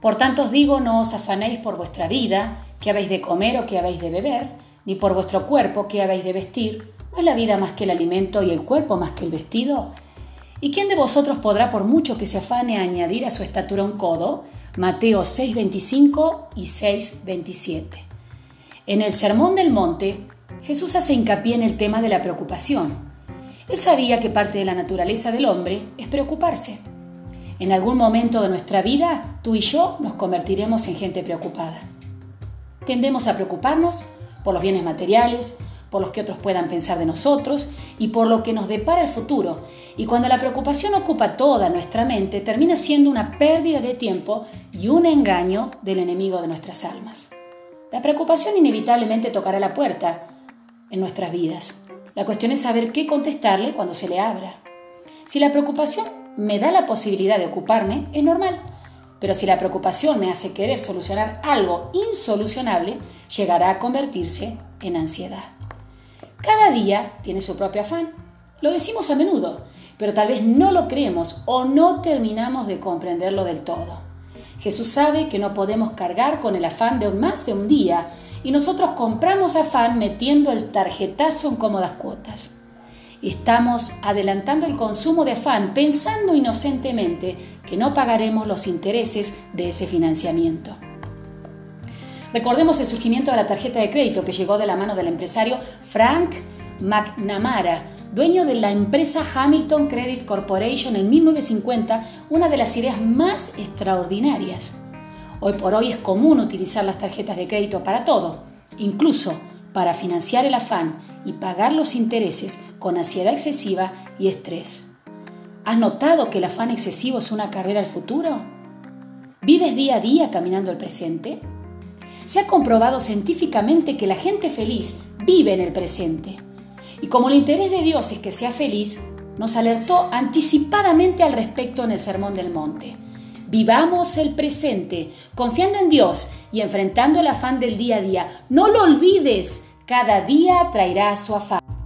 Por tanto os digo, no os afanéis por vuestra vida, que habéis de comer o que habéis de beber, ni por vuestro cuerpo, que habéis de vestir. ¿No es la vida más que el alimento y el cuerpo más que el vestido? ¿Y quién de vosotros podrá, por mucho que se afane, añadir a su estatura un codo? Mateo 6:25 y 6:27. En el Sermón del Monte, Jesús hace hincapié en el tema de la preocupación. Él sabía que parte de la naturaleza del hombre es preocuparse. En algún momento de nuestra vida, tú y yo nos convertiremos en gente preocupada. Tendemos a preocuparnos por los bienes materiales, por los que otros puedan pensar de nosotros y por lo que nos depara el futuro. Y cuando la preocupación ocupa toda nuestra mente, termina siendo una pérdida de tiempo y un engaño del enemigo de nuestras almas. La preocupación inevitablemente tocará la puerta en nuestras vidas. La cuestión es saber qué contestarle cuando se le abra. Si la preocupación me da la posibilidad de ocuparme, es normal. Pero si la preocupación me hace querer solucionar algo insolucionable, llegará a convertirse en ansiedad. Cada día tiene su propio afán. Lo decimos a menudo, pero tal vez no lo creemos o no terminamos de comprenderlo del todo. Jesús sabe que no podemos cargar con el afán de más de un día y nosotros compramos afán metiendo el tarjetazo en cómodas cuotas. Estamos adelantando el consumo de afán pensando inocentemente que no pagaremos los intereses de ese financiamiento. Recordemos el surgimiento de la tarjeta de crédito que llegó de la mano del empresario Frank McNamara, dueño de la empresa Hamilton Credit Corporation en 1950, una de las ideas más extraordinarias. Hoy por hoy es común utilizar las tarjetas de crédito para todo, incluso para financiar el afán y pagar los intereses con ansiedad excesiva y estrés. ¿Has notado que el afán excesivo es una carrera al futuro? ¿Vives día a día caminando el presente? Se ha comprobado científicamente que la gente feliz vive en el presente. Y como el interés de Dios es que sea feliz, nos alertó anticipadamente al respecto en el Sermón del Monte. Vivamos el presente, confiando en Dios y enfrentando el afán del día a día. No lo olvides, cada día traerá su afán.